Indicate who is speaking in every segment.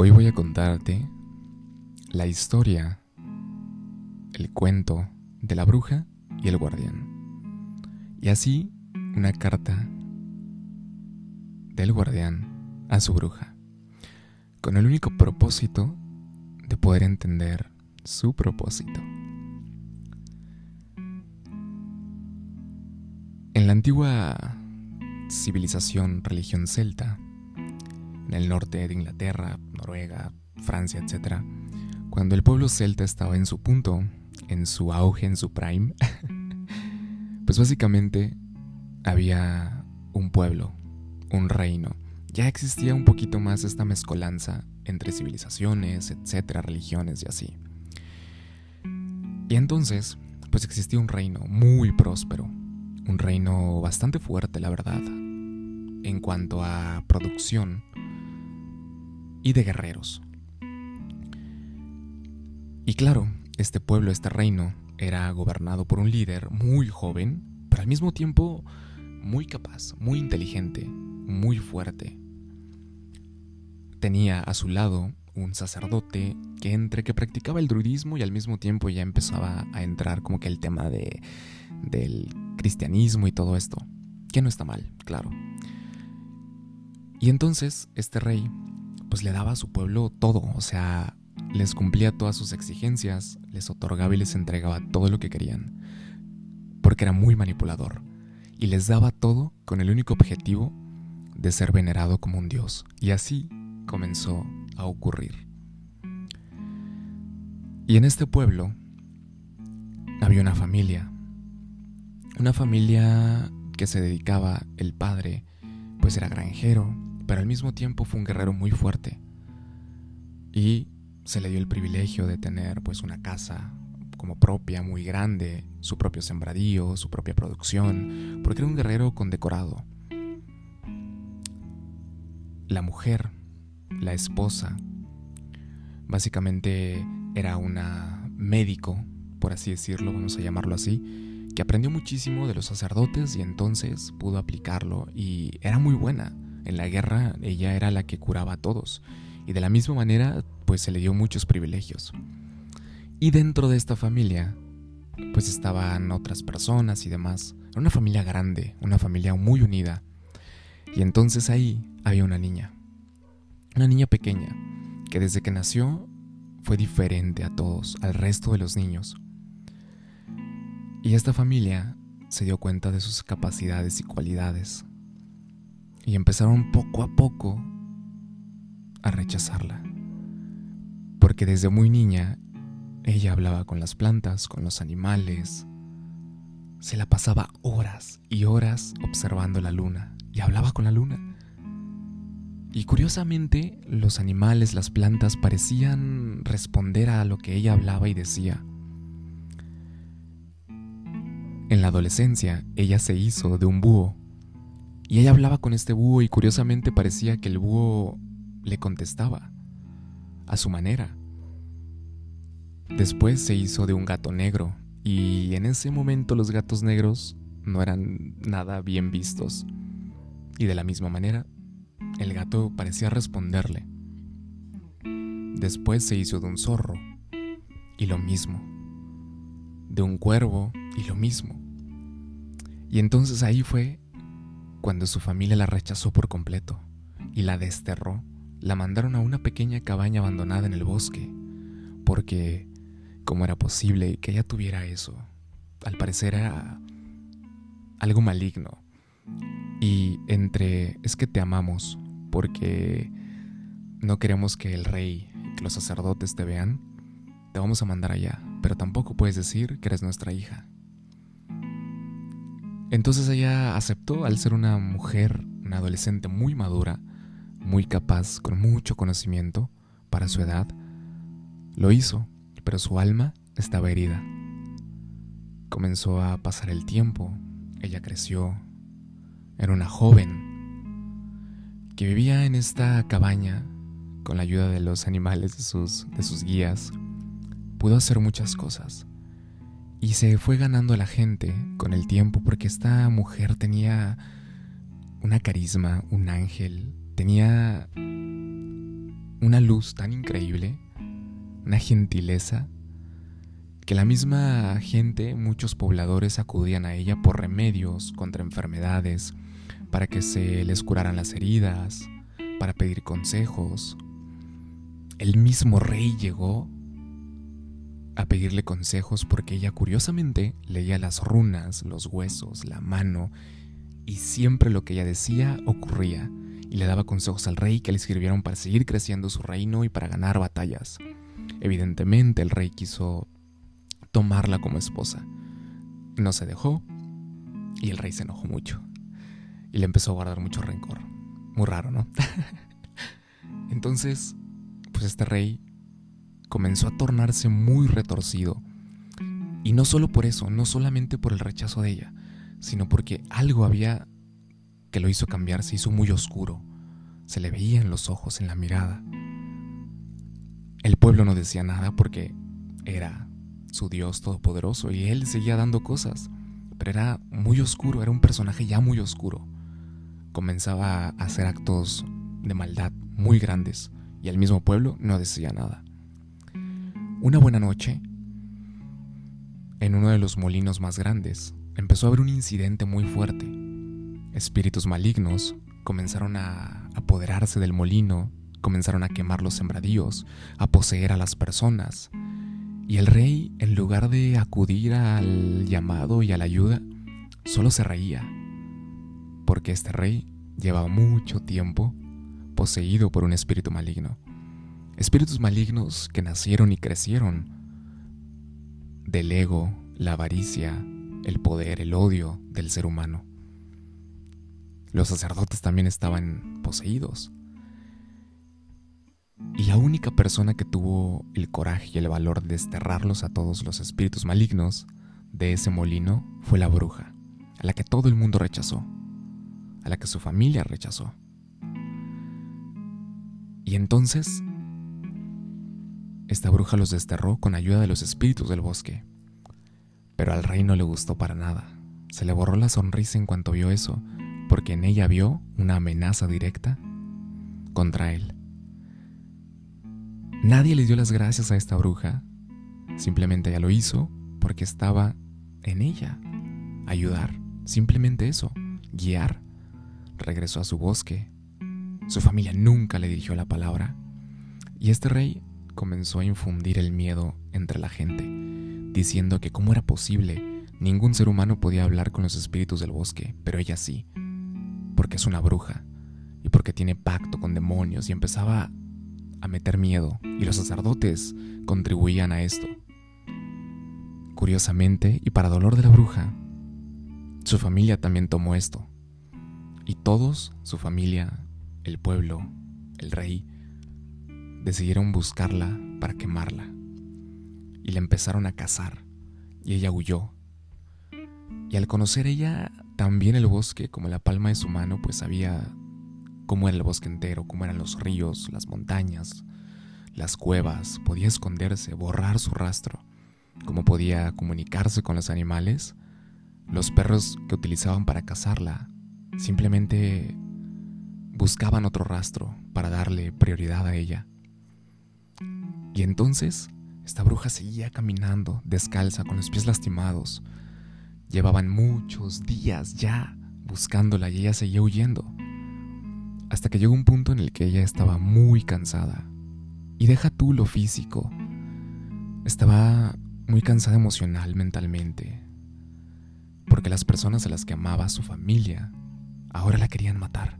Speaker 1: Hoy voy a contarte la historia, el cuento de la bruja y el guardián. Y así una carta del guardián a su bruja, con el único propósito de poder entender su propósito. En la antigua civilización religión celta, en el norte de Inglaterra, Noruega, Francia, etc., cuando el pueblo celta estaba en su punto, en su auge, en su prime, pues básicamente había un pueblo, un reino. Ya existía un poquito más esta mezcolanza entre civilizaciones, etcétera, religiones y así. Y entonces, pues existía un reino muy próspero, un reino bastante fuerte, la verdad, en cuanto a producción y de guerreros. Y claro, este pueblo, este reino, era gobernado por un líder muy joven, pero al mismo tiempo muy capaz, muy inteligente, muy fuerte. Tenía a su lado un sacerdote que entre que practicaba el druidismo y al mismo tiempo ya empezaba a entrar como que el tema de, del cristianismo y todo esto, que no está mal, claro. Y entonces este rey pues le daba a su pueblo todo, o sea, les cumplía todas sus exigencias, les otorgaba y les entregaba todo lo que querían, porque era muy manipulador, y les daba todo con el único objetivo de ser venerado como un dios, y así comenzó a ocurrir. Y en este pueblo había una familia, una familia que se dedicaba, el padre, pues era granjero, pero al mismo tiempo fue un guerrero muy fuerte. Y se le dio el privilegio de tener pues una casa como propia, muy grande, su propio sembradío, su propia producción, porque era un guerrero condecorado. La mujer, la esposa, básicamente era una médico, por así decirlo, vamos a llamarlo así, que aprendió muchísimo de los sacerdotes y entonces pudo aplicarlo y era muy buena. En la guerra ella era la que curaba a todos y de la misma manera pues se le dio muchos privilegios. Y dentro de esta familia pues estaban otras personas y demás. Era una familia grande, una familia muy unida. Y entonces ahí había una niña. Una niña pequeña que desde que nació fue diferente a todos, al resto de los niños. Y esta familia se dio cuenta de sus capacidades y cualidades y empezaron poco a poco a rechazarla. Porque desde muy niña ella hablaba con las plantas, con los animales. Se la pasaba horas y horas observando la luna y hablaba con la luna. Y curiosamente los animales, las plantas parecían responder a lo que ella hablaba y decía. En la adolescencia ella se hizo de un búho y ella hablaba con este búho y curiosamente parecía que el búho le contestaba a su manera. Después se hizo de un gato negro y en ese momento los gatos negros no eran nada bien vistos. Y de la misma manera, el gato parecía responderle. Después se hizo de un zorro y lo mismo. De un cuervo y lo mismo. Y entonces ahí fue cuando su familia la rechazó por completo y la desterró, la mandaron a una pequeña cabaña abandonada en el bosque, porque ¿cómo era posible que ella tuviera eso? Al parecer era algo maligno. Y entre es que te amamos porque no queremos que el rey, que los sacerdotes te vean, te vamos a mandar allá, pero tampoco puedes decir que eres nuestra hija. Entonces ella aceptó al ser una mujer, una adolescente muy madura, muy capaz, con mucho conocimiento para su edad. Lo hizo, pero su alma estaba herida. Comenzó a pasar el tiempo, ella creció, era una joven que vivía en esta cabaña con la ayuda de los animales de sus, de sus guías. Pudo hacer muchas cosas y se fue ganando a la gente con el tiempo porque esta mujer tenía una carisma, un ángel, tenía una luz tan increíble, una gentileza, que la misma gente, muchos pobladores acudían a ella por remedios contra enfermedades, para que se les curaran las heridas, para pedir consejos. El mismo rey llegó a pedirle consejos porque ella curiosamente leía las runas, los huesos, la mano, y siempre lo que ella decía ocurría, y le daba consejos al rey que le sirvieron para seguir creciendo su reino y para ganar batallas. Evidentemente el rey quiso tomarla como esposa. No se dejó, y el rey se enojó mucho, y le empezó a guardar mucho rencor. Muy raro, ¿no? Entonces, pues este rey comenzó a tornarse muy retorcido. Y no solo por eso, no solamente por el rechazo de ella, sino porque algo había que lo hizo cambiar, se hizo muy oscuro. Se le veía en los ojos, en la mirada. El pueblo no decía nada porque era su Dios todopoderoso y él seguía dando cosas, pero era muy oscuro, era un personaje ya muy oscuro comenzaba a hacer actos de maldad muy grandes y el mismo pueblo no decía nada. Una buena noche, en uno de los molinos más grandes, empezó a haber un incidente muy fuerte. Espíritus malignos comenzaron a apoderarse del molino, comenzaron a quemar los sembradíos, a poseer a las personas. Y el rey, en lugar de acudir al llamado y a la ayuda, solo se reía porque este rey llevaba mucho tiempo poseído por un espíritu maligno. Espíritus malignos que nacieron y crecieron del ego, la avaricia, el poder, el odio del ser humano. Los sacerdotes también estaban poseídos. Y la única persona que tuvo el coraje y el valor de desterrarlos a todos los espíritus malignos de ese molino fue la bruja, a la que todo el mundo rechazó a la que su familia rechazó. Y entonces, esta bruja los desterró con ayuda de los espíritus del bosque. Pero al rey no le gustó para nada. Se le borró la sonrisa en cuanto vio eso, porque en ella vio una amenaza directa contra él. Nadie le dio las gracias a esta bruja, simplemente ella lo hizo porque estaba en ella. Ayudar, simplemente eso, guiar regresó a su bosque. Su familia nunca le dirigió la palabra. Y este rey comenzó a infundir el miedo entre la gente, diciendo que cómo era posible, ningún ser humano podía hablar con los espíritus del bosque, pero ella sí, porque es una bruja y porque tiene pacto con demonios y empezaba a meter miedo, y los sacerdotes contribuían a esto. Curiosamente, y para dolor de la bruja, su familia también tomó esto, y todos, su familia, el pueblo, el rey, decidieron buscarla para quemarla. Y la empezaron a cazar, y ella huyó. Y al conocer ella también el bosque como la palma de su mano, pues sabía cómo era el bosque entero, cómo eran los ríos, las montañas, las cuevas, podía esconderse, borrar su rastro, cómo podía comunicarse con los animales, los perros que utilizaban para cazarla, Simplemente buscaban otro rastro para darle prioridad a ella. Y entonces esta bruja seguía caminando descalza con los pies lastimados. Llevaban muchos días ya buscándola y ella seguía huyendo. Hasta que llegó un punto en el que ella estaba muy cansada. Y deja tú lo físico. Estaba muy cansada emocional, mentalmente. Porque las personas a las que amaba, su familia, ahora la querían matar.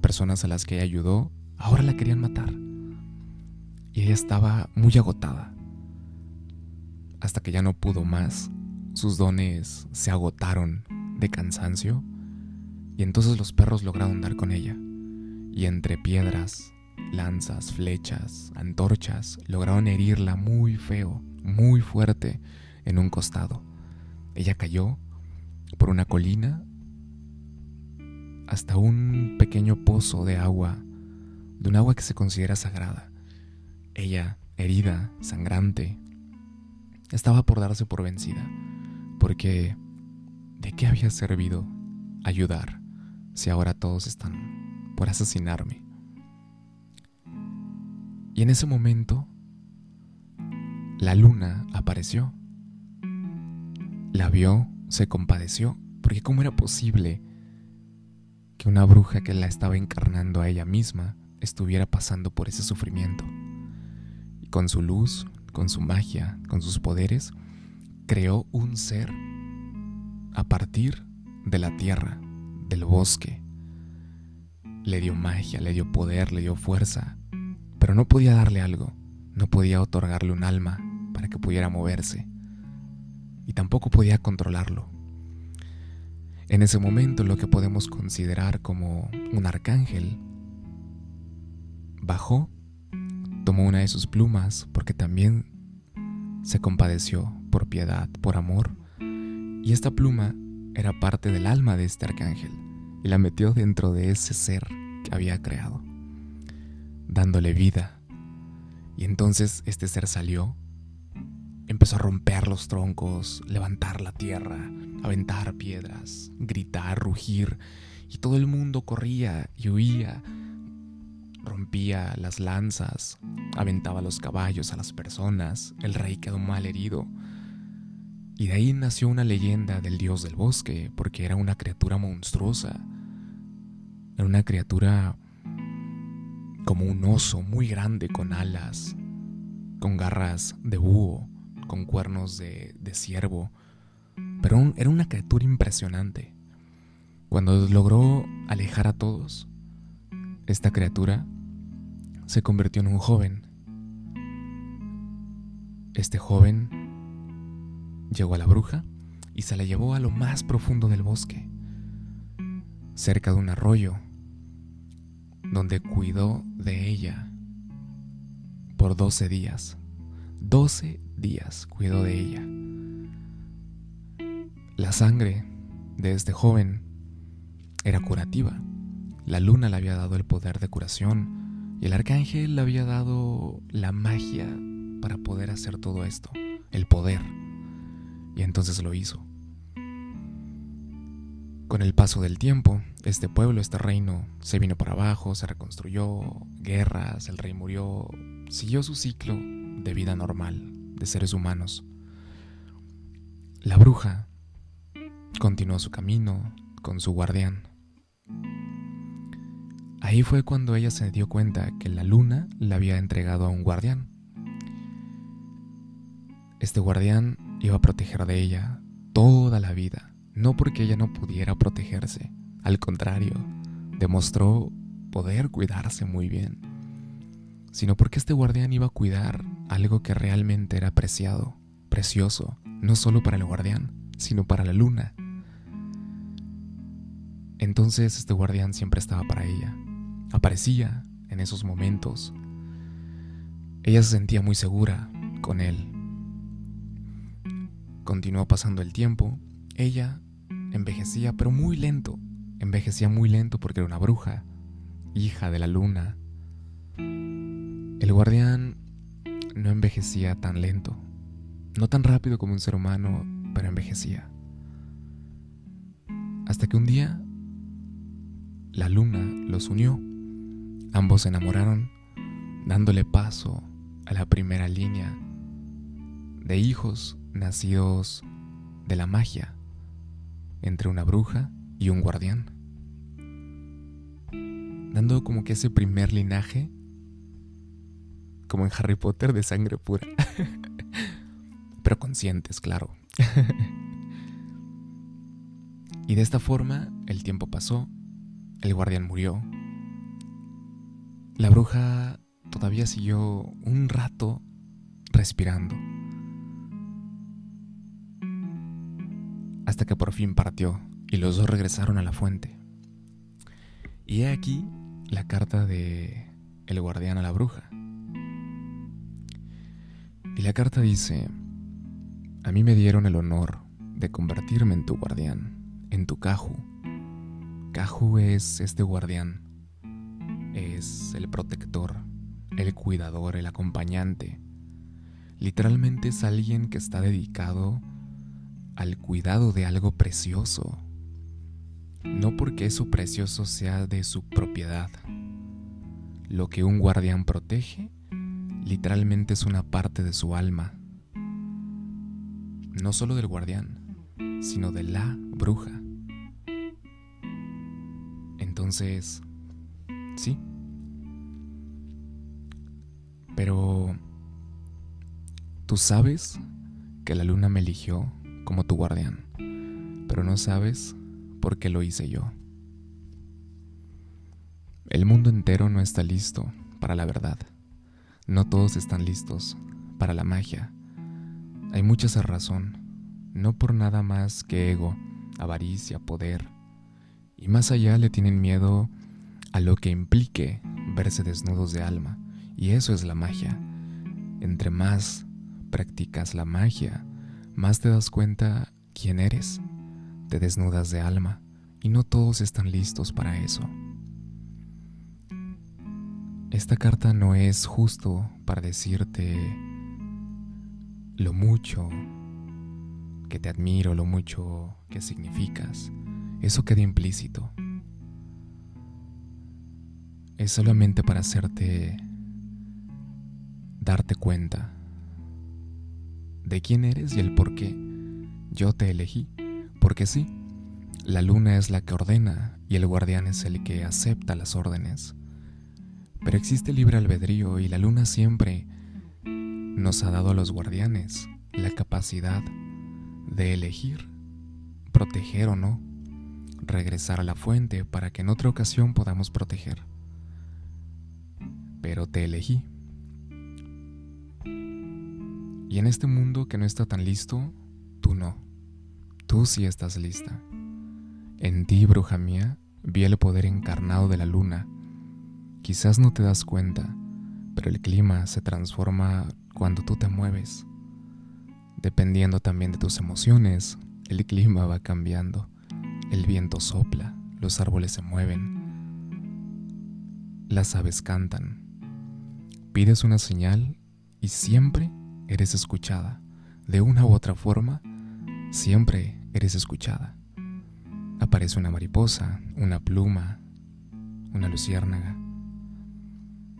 Speaker 1: Personas a las que ella ayudó, ahora la querían matar. Y ella estaba muy agotada. Hasta que ya no pudo más, sus dones se agotaron de cansancio y entonces los perros lograron dar con ella. Y entre piedras, lanzas, flechas, antorchas, lograron herirla muy feo, muy fuerte en un costado. Ella cayó por una colina hasta un pequeño pozo de agua, de un agua que se considera sagrada. Ella, herida, sangrante, estaba por darse por vencida, porque ¿de qué había servido ayudar si ahora todos están por asesinarme? Y en ese momento, la luna apareció. La vio, se compadeció, porque ¿cómo era posible que una bruja que la estaba encarnando a ella misma estuviera pasando por ese sufrimiento? Con su luz, con su magia, con sus poderes, creó un ser a partir de la tierra, del bosque. Le dio magia, le dio poder, le dio fuerza, pero no podía darle algo, no podía otorgarle un alma para que pudiera moverse y tampoco podía controlarlo. En ese momento lo que podemos considerar como un arcángel bajó, tomó una de sus plumas porque también se compadeció por piedad, por amor, y esta pluma era parte del alma de este arcángel y la metió dentro de ese ser que había creado, dándole vida. Y entonces este ser salió Empezó a romper los troncos, levantar la tierra, aventar piedras, gritar, rugir, y todo el mundo corría y huía. Rompía las lanzas, aventaba los caballos a las personas, el rey quedó mal herido. Y de ahí nació una leyenda del dios del bosque, porque era una criatura monstruosa. Era una criatura como un oso muy grande con alas, con garras de búho con cuernos de, ciervo, pero era una criatura impresionante. Cuando logró alejar a todos, esta criatura se convirtió en un joven. Este joven llegó a la bruja y se la llevó a lo más profundo del bosque, cerca de un arroyo, donde cuidó de ella por 12 días. 12 días cuidó de ella. La sangre de este joven era curativa. La luna le había dado el poder de curación y el arcángel le había dado la magia para poder hacer todo esto, el poder. Y entonces lo hizo. Con el paso del tiempo, este pueblo, este reino, se vino para abajo, se reconstruyó, guerras, el rey murió, siguió su ciclo de vida normal, de seres humanos. La bruja continuó su camino con su guardián. Ahí fue cuando ella se dio cuenta que la luna la había entregado a un guardián. Este guardián iba a proteger de ella toda la vida, no porque ella no pudiera protegerse, al contrario, demostró poder cuidarse muy bien, sino porque este guardián iba a cuidar algo que realmente era preciado, precioso, no solo para el guardián, sino para la luna. Entonces este guardián siempre estaba para ella, aparecía en esos momentos. Ella se sentía muy segura con él. Continuó pasando el tiempo, ella envejecía, pero muy lento, envejecía muy lento porque era una bruja, hija de la luna. El guardián no envejecía tan lento, no tan rápido como un ser humano, pero envejecía. Hasta que un día la luna los unió, ambos se enamoraron, dándole paso a la primera línea de hijos nacidos de la magia entre una bruja y un guardián, dando como que ese primer linaje como en Harry Potter de sangre pura. Pero conscientes, claro. y de esta forma el tiempo pasó, el guardián murió. La bruja todavía siguió un rato respirando. Hasta que por fin partió y los dos regresaron a la fuente. Y he aquí la carta de el guardián a la bruja. Y la carta dice, a mí me dieron el honor de convertirme en tu guardián, en tu Caju. Caju es este guardián, es el protector, el cuidador, el acompañante. Literalmente es alguien que está dedicado al cuidado de algo precioso. No porque eso precioso sea de su propiedad. Lo que un guardián protege literalmente es una parte de su alma, no solo del guardián, sino de la bruja. Entonces, sí. Pero tú sabes que la luna me eligió como tu guardián, pero no sabes por qué lo hice yo. El mundo entero no está listo para la verdad. No todos están listos para la magia. Hay mucha razón, no por nada más que ego, avaricia, poder. Y más allá le tienen miedo a lo que implique verse desnudos de alma. Y eso es la magia. Entre más practicas la magia, más te das cuenta quién eres. Te desnudas de alma y no todos están listos para eso. Esta carta no es justo para decirte lo mucho que te admiro, lo mucho que significas. Eso queda implícito. Es solamente para hacerte darte cuenta de quién eres y el por qué. Yo te elegí, porque sí, la luna es la que ordena y el guardián es el que acepta las órdenes. Pero existe libre albedrío y la luna siempre nos ha dado a los guardianes la capacidad de elegir, proteger o no, regresar a la fuente para que en otra ocasión podamos proteger. Pero te elegí. Y en este mundo que no está tan listo, tú no. Tú sí estás lista. En ti, bruja mía, vi el poder encarnado de la luna Quizás no te das cuenta, pero el clima se transforma cuando tú te mueves. Dependiendo también de tus emociones, el clima va cambiando. El viento sopla, los árboles se mueven, las aves cantan. Pides una señal y siempre eres escuchada. De una u otra forma, siempre eres escuchada. Aparece una mariposa, una pluma, una luciérnaga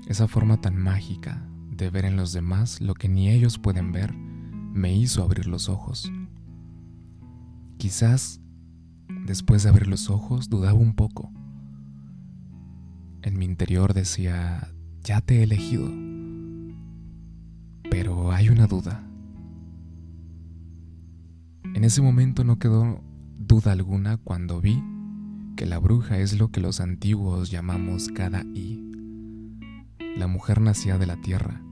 Speaker 1: esa forma tan mágica de ver en los demás lo que ni ellos pueden ver me hizo abrir los ojos. Quizás después de abrir los ojos dudaba un poco. En mi interior decía, ya te he elegido. Hay una duda. En ese momento no quedó duda alguna cuando vi que la bruja es lo que los antiguos llamamos cada i la mujer nacida de la tierra,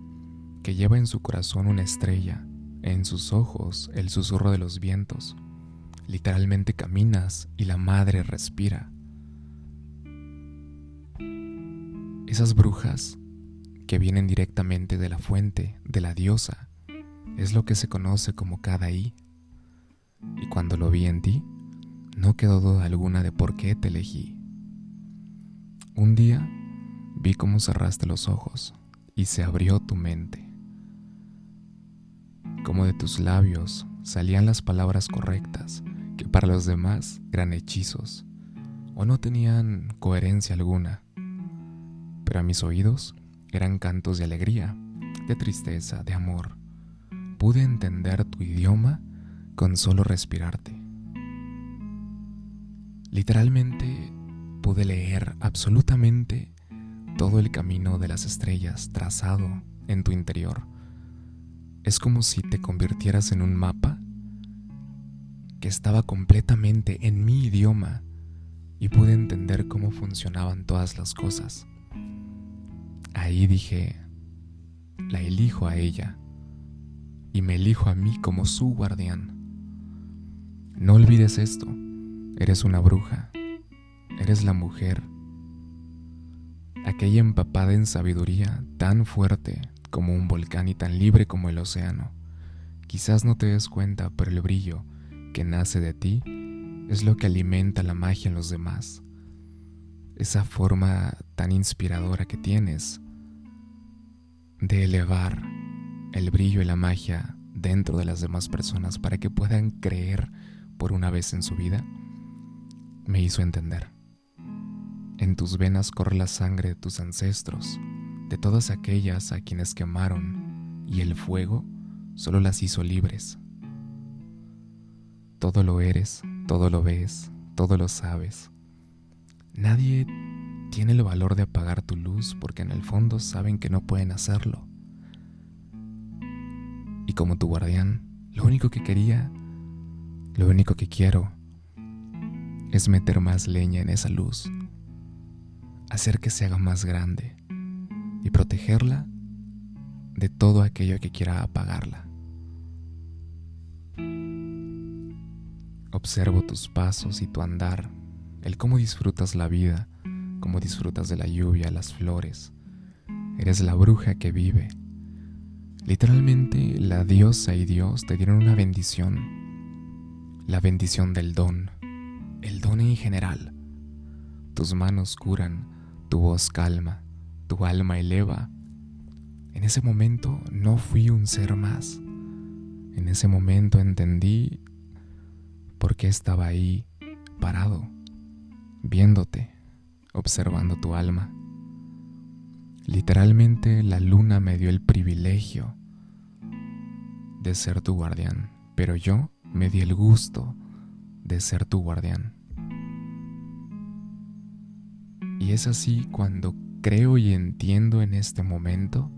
Speaker 1: que lleva en su corazón una estrella, en sus ojos el susurro de los vientos. Literalmente caminas y la madre respira. Esas brujas que vienen directamente de la fuente, de la diosa, es lo que se conoce como cada I. Y cuando lo vi en ti, no quedó duda alguna de por qué te elegí. Un día Vi cómo cerraste los ojos y se abrió tu mente. Como de tus labios salían las palabras correctas que para los demás eran hechizos o no tenían coherencia alguna. Pero a mis oídos eran cantos de alegría, de tristeza, de amor. Pude entender tu idioma con solo respirarte. Literalmente pude leer absolutamente todo el camino de las estrellas trazado en tu interior. Es como si te convirtieras en un mapa que estaba completamente en mi idioma y pude entender cómo funcionaban todas las cosas. Ahí dije, la elijo a ella y me elijo a mí como su guardián. No olvides esto, eres una bruja, eres la mujer aquella empapada en sabiduría tan fuerte como un volcán y tan libre como el océano. Quizás no te des cuenta, pero el brillo que nace de ti es lo que alimenta la magia en los demás. Esa forma tan inspiradora que tienes de elevar el brillo y la magia dentro de las demás personas para que puedan creer por una vez en su vida, me hizo entender. En tus venas corre la sangre de tus ancestros, de todas aquellas a quienes quemaron y el fuego solo las hizo libres. Todo lo eres, todo lo ves, todo lo sabes. Nadie tiene el valor de apagar tu luz porque en el fondo saben que no pueden hacerlo. Y como tu guardián, lo único que quería, lo único que quiero, es meter más leña en esa luz, hacer que se haga más grande y protegerla de todo aquello que quiera apagarla. Observo tus pasos y tu andar, el cómo disfrutas la vida, cómo disfrutas de la lluvia, las flores. Eres la bruja que vive. Literalmente la diosa y Dios te dieron una bendición, la bendición del don el don en general. Tus manos curan, tu voz calma, tu alma eleva. En ese momento no fui un ser más. En ese momento entendí por qué estaba ahí, parado, viéndote, observando tu alma. Literalmente la luna me dio el privilegio de ser tu guardián, pero yo me di el gusto de ser tu guardián. Y es así cuando creo y entiendo en este momento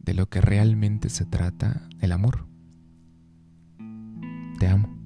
Speaker 1: de lo que realmente se trata el amor. Te amo.